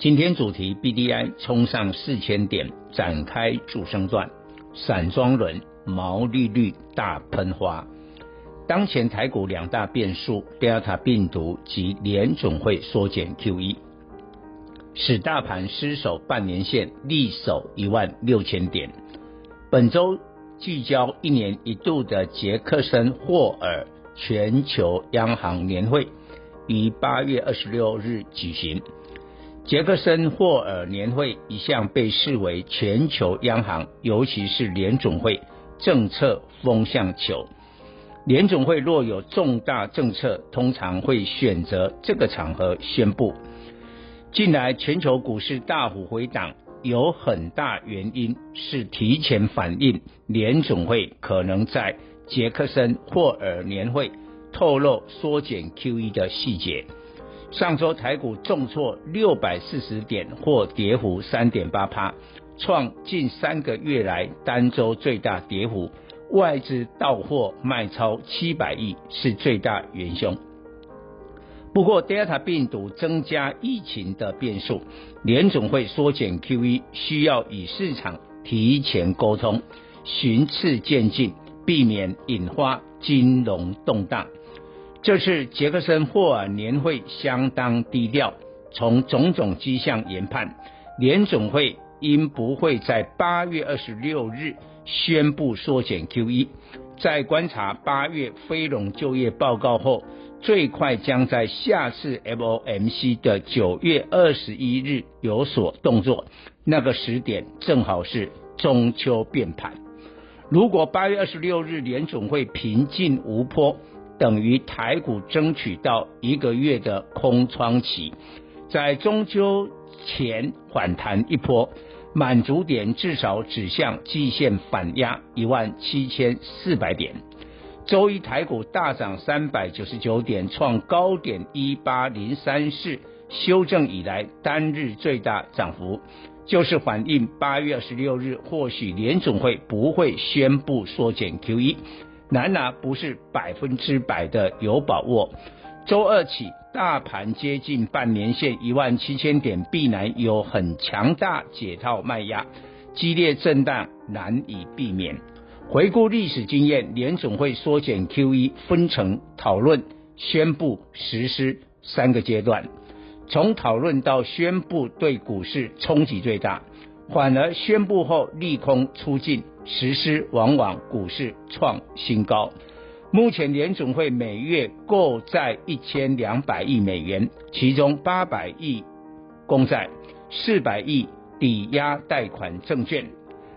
今天主题：BDI 冲上四千点，展开主升段，散装轮毛利率大喷花。当前台股两大变数：Delta 病毒及联总会缩减 QE，使大盘失守半年线，力守一万六千点。本周聚焦一年一度的杰克森霍尔。全球央行年会于八月二十六日举行。杰克森霍尔年会一向被视为全球央行，尤其是联总会政策风向球。联总会若有重大政策，通常会选择这个场合宣布。近来全球股市大幅回档，有很大原因是提前反映联总会可能在。杰克森霍尔年会透露缩减 QE 的细节。上周台股重挫六百四十点，或跌幅三点八趴，创近三个月来单周最大跌幅。外资到货卖超七百亿，是最大元凶。不过，Delta 病毒增加疫情的变数，联总会缩减 QE 需要与市场提前沟通，循次渐进。避免引发金融动荡。这次杰克森霍尔年会相当低调，从种种迹象研判，联总会应不会在八月二十六日宣布缩减 QE。在观察八月非农就业报告后，最快将在下次 FOMC 的九月二十一日有所动作。那个时点正好是中秋变盘。如果八月二十六日联总会平静无波，等于台股争取到一个月的空窗期，在中秋前反弹一波，满足点至少指向季线反压一万七千四百点。周一台股大涨三百九十九点，创高点一八零三四，修正以来单日最大涨幅。就是反映八月二十六日，或许联总会不会宣布缩减 QE，然而不是百分之百的有把握。周二起，大盘接近半年线一万七千点，必然有很强大解套卖压，激烈震荡难以避免。回顾历史经验，联总会缩减 QE 分成讨论、宣布、实施三个阶段。从讨论到宣布，对股市冲击最大；反而宣布后利空出尽，实施往往股市创新高。目前联总会每月购债一千两百亿美元，其中八百亿公债，四百亿抵押贷款证券。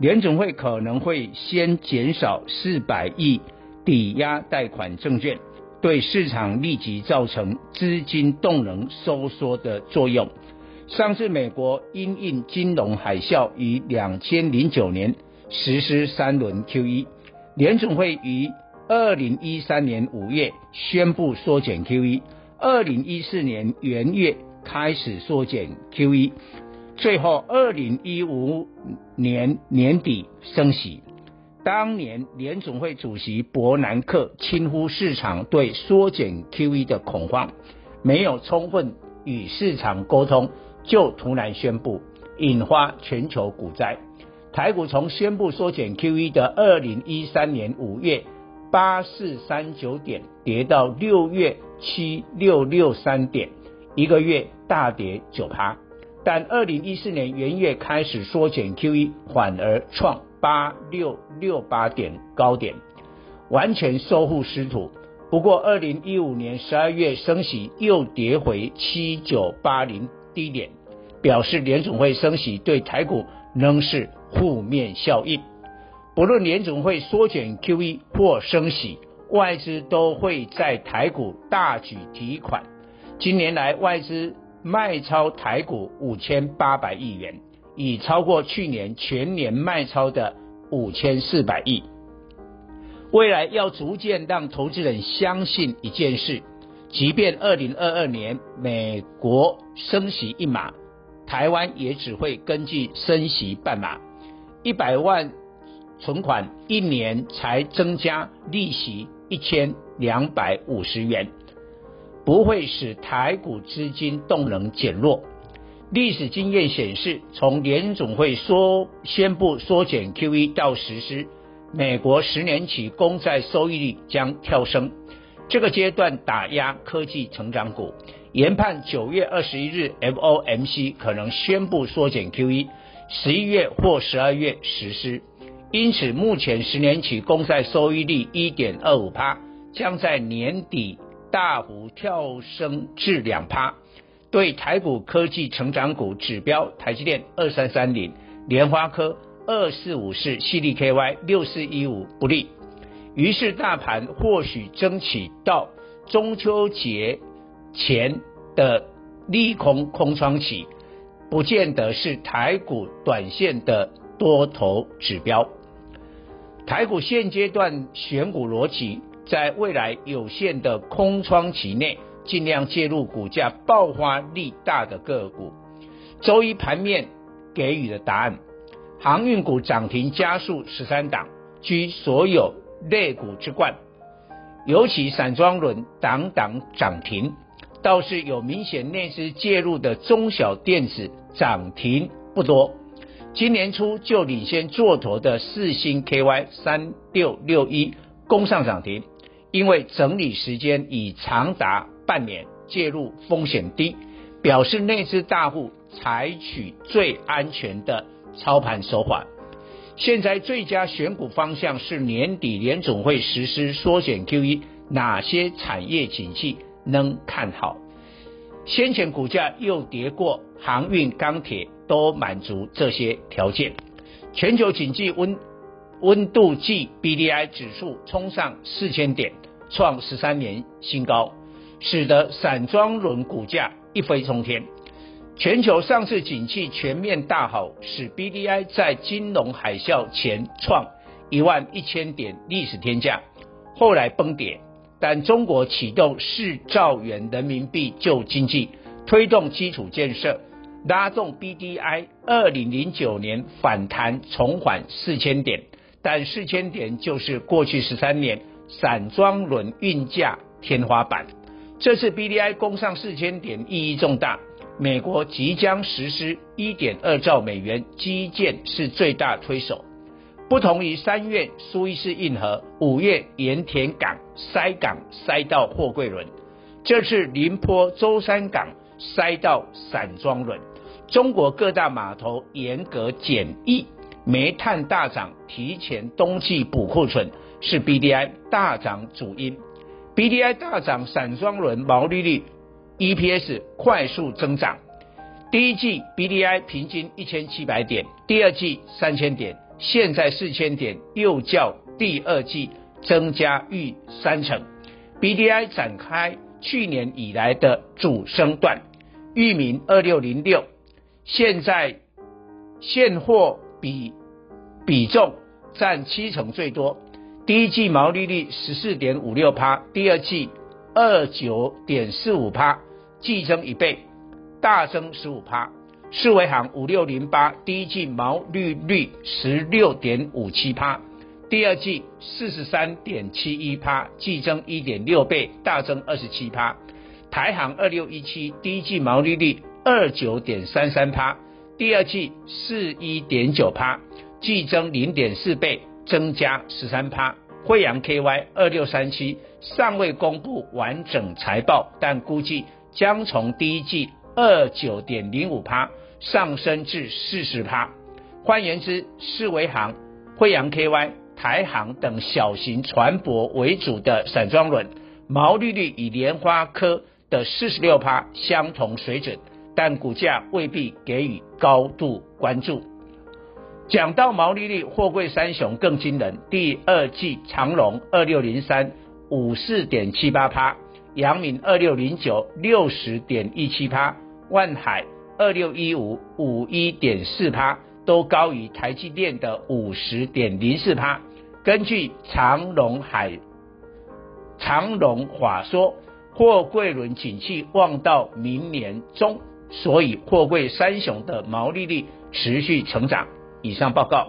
联总会可能会先减少四百亿抵押贷款证券。对市场立即造成资金动能收缩的作用。上次美国因应金融海啸于两千零九年实施三轮 QE，联总会于二零一三年五月宣布缩减 QE，二零一四年元月开始缩减 QE，最后二零一五年年底升息。当年联总会主席伯南克轻呼市场对缩减 QE 的恐慌，没有充分与市场沟通，就突然宣布，引发全球股灾。台股从宣布缩减 QE 的二零一三年五月八四三九点，跌到六月七六六三点，一个月大跌九趴。但二零一四年元月开始缩减 QE，反而创。八六六八点高点，完全收复失土。不过，二零一五年十二月升息又跌回七九八零低点，表示联总会升息对台股仍是负面效应。不论联总会缩减 QE 或升息，外资都会在台股大举提款。今年来，外资卖超台股五千八百亿元，已超过去年全年卖超的五千四百亿。未来要逐渐让投资人相信一件事，即便二零二二年美国升息一码，台湾也只会根据升息半码。一百万存款一年才增加利息一千两百五十元，不会使台股资金动能减弱。历史经验显示，从联总会说宣布缩减 QE 到实施。美国十年期公债收益率将跳升，这个阶段打压科技成长股，研判九月二十一日 FOMC 可能宣布缩减 QE，十一月或十二月实施。因此，目前十年期公债收益率一点二五趴，将在年底大幅跳升至两趴，对台股科技成长股指标台积电二三三零、联发科。二四五四，CDKY 六四一五不利，于是大盘或许争取到中秋节前的利空空窗期，不见得是台股短线的多头指标。台股现阶段选股逻辑，在未来有限的空窗期内，尽量介入股价爆发力大的个股。周一盘面给予的答案。航运股涨停加速十三档，居所有类股之冠。尤其散装轮挡挡涨停，倒是有明显内资介入的中小电子涨停不多。今年初就领先做头的四星 KY 三六六一攻上涨停，因为整理时间已长达半年，介入风险低，表示内资大户采取最安全的。操盘手法，现在最佳选股方向是年底联总会实施缩减 QE，哪些产业景气能看好？先前股价又跌过，航运、钢铁都满足这些条件。全球经济温温度计 BDI 指数冲上四千点，创十三年新高，使得散装轮股价一飞冲天。全球上市景气全面大好，使 BDI 在金融海啸前创一万一千点历史天价，后来崩跌。但中国启动四兆元人民币救经济，推动基础建设，拉动 BDI 二零零九年反弹重返四千点，但四千点就是过去十三年散装轮运价天花板。这次 BDI 攻上四千点意义重大。美国即将实施一点二兆美元基建是最大推手，不同于三月苏伊士运河、五月盐田港塞港塞到货柜轮，这次宁波舟山港塞到散装轮。中国各大码头严格检疫，煤炭大涨，提前冬季补库存是 BDI 大涨主因。BDI 大涨，散装轮毛利率。EPS 快速增长，第一季 BDI 平均一千七百点，第二季三千点，现在四千点，又较第二季增加逾三成。BDI 展开去年以来的主升段，裕民二六零六，现在现货比比重占七成最多，第一季毛利率十四点五六趴，第二季。二九点四五趴，季增一倍，大增十五趴。世维航五六零八，第一季毛利率十六点五七趴，第二季四十三点七一趴，季增一点六倍，大增二十七趴。台行二六一七，第一季毛利率二九点三三趴，第二季四一点九趴，季增零点四倍，增加十三趴。惠阳 KY 二六三七尚未公布完整财报，但估计将从第一季二九点零五趴上升至四十趴。换言之，世维航、慧洋 KY、台航等小型船舶为主的散装轮毛利率与莲花科的四十六趴相同水准，但股价未必给予高度关注。讲到毛利率，货柜三雄更惊人。第二季长荣二六零三五四点七八趴，阳明二六零九六十点一七趴，万海二六一五五一点四趴，都高于台积电的五十点零四趴。根据长荣海长荣华说，货柜轮景气望到明年中，所以货柜三雄的毛利率持续成长。以上报告。